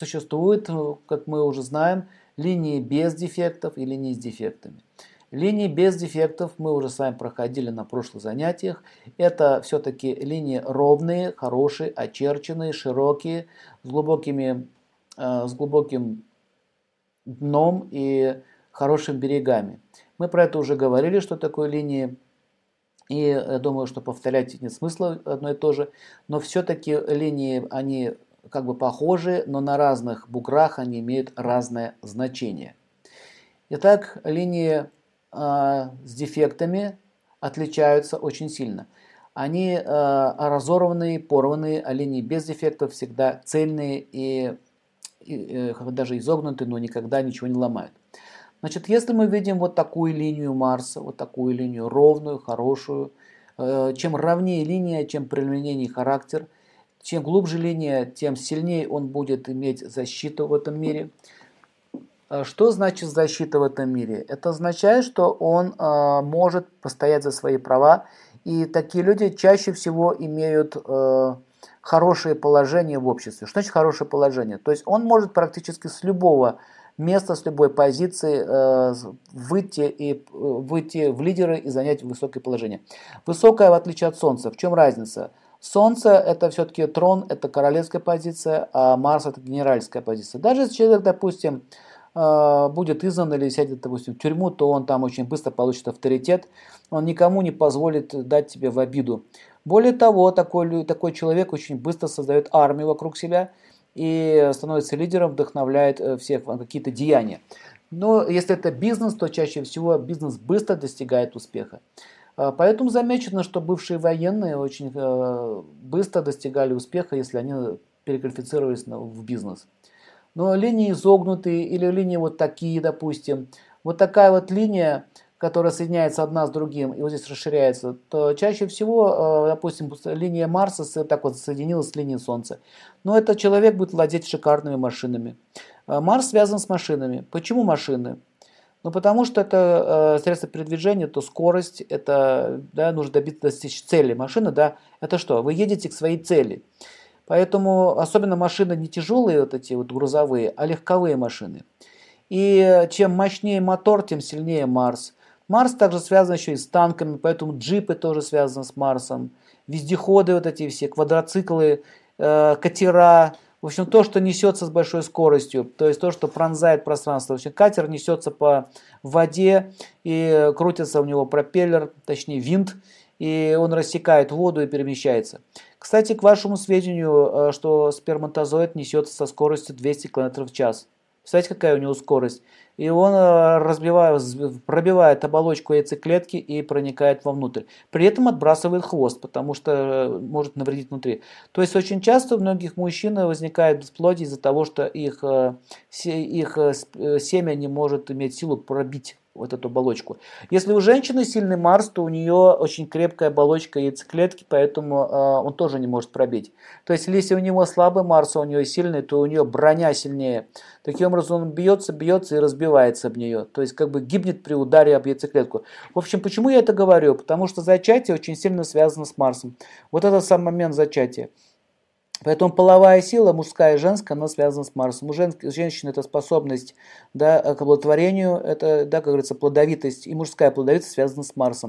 Существует, как мы уже знаем, линии без дефектов и линии с дефектами. Линии без дефектов мы уже с вами проходили на прошлых занятиях. Это все-таки линии ровные, хорошие, очерченные, широкие, с, глубокими, э, с глубоким дном и хорошими берегами. Мы про это уже говорили, что такое линии. И я думаю, что повторять нет смысла одно и то же. Но все-таки линии, они как бы похожи, но на разных буграх они имеют разное значение. Итак, линии а, с дефектами отличаются очень сильно. Они э, разорванные, порванные, а линии без дефектов всегда цельные и, и э, даже изогнутые, но никогда ничего не ломают. Значит, если мы видим вот такую линию Марса, вот такую линию ровную, хорошую, э, чем ровнее линия, чем прямолинейный характер, чем глубже линия, тем сильнее он будет иметь защиту в этом мире. Э, что значит защита в этом мире? Это означает, что он э, может постоять за свои права, и такие люди чаще всего имеют э, хорошее положение в обществе. Что значит хорошее положение? То есть он может практически с любого места, с любой позиции э, выйти, и, выйти в лидеры и занять высокое положение. Высокое в отличие от Солнца. В чем разница? Солнце это все-таки трон, это королевская позиция, а Марс это генеральская позиция. Даже если человек, допустим, а, будет изгнан или сядет, допустим, в тюрьму, то он там очень быстро получит авторитет, он никому не позволит дать тебе в обиду. Более того, такой, такой человек очень быстро создает армию вокруг себя и становится лидером, вдохновляет э, всех на какие-то деяния. Но если это бизнес, то чаще всего бизнес быстро достигает успеха. А, поэтому замечено, что бывшие военные очень э, быстро достигали успеха, если они переквалифицировались в бизнес но линии изогнутые или линии вот такие, допустим, вот такая вот линия, которая соединяется одна с другим и вот здесь расширяется, то чаще всего, э, допустим, линия Марса так вот соединилась с линией Солнца. Но этот человек будет владеть шикарными машинами. Э, Марс связан с машинами. Почему машины? Ну, потому что это э, средство передвижения, то скорость, это, да, нужно добиться, достичь цели. Машина, да, это что? Вы едете к своей цели. Поэтому особенно машины не тяжелые, вот эти вот грузовые, а легковые машины. И чем мощнее мотор, тем сильнее Марс. Марс также связан еще и с танками, поэтому джипы тоже связаны с Марсом. Вездеходы вот эти все, квадроциклы, э, катера. В общем, то, что несется с большой скоростью, то есть то, что пронзает пространство. В общем, катер несется по воде и крутится у него пропеллер, точнее винт, и он рассекает воду и перемещается. Кстати, к вашему сведению, э, что сперматозоид несется со скоростью 200 км в час. Представляете, какая у него скорость? И он э, разбивает, пробивает оболочку яйцеклетки и проникает вовнутрь. При этом отбрасывает хвост, потому что э, может навредить внутри. То есть очень часто у многих мужчин возникает бесплодие из-за того, что их, их семя не может иметь силу пробить вот эту оболочку. Если у женщины сильный Марс, то у нее очень крепкая оболочка яйцеклетки, поэтому э, он тоже не может пробить. То есть, если у него слабый Марс, а у нее сильный, то у нее броня сильнее. Таким образом, он бьется, бьется и разбивается об нее. То есть, как бы гибнет при ударе об яйцеклетку. В общем, почему я это говорю? Потому что зачатие очень сильно связано с Марсом. Вот это сам момент зачатия. Поэтому половая сила, мужская и женская, она связана с Марсом. У женщины это способность да, к оплодотворению, это, да, как говорится, плодовитость, и мужская плодовитость связана с Марсом.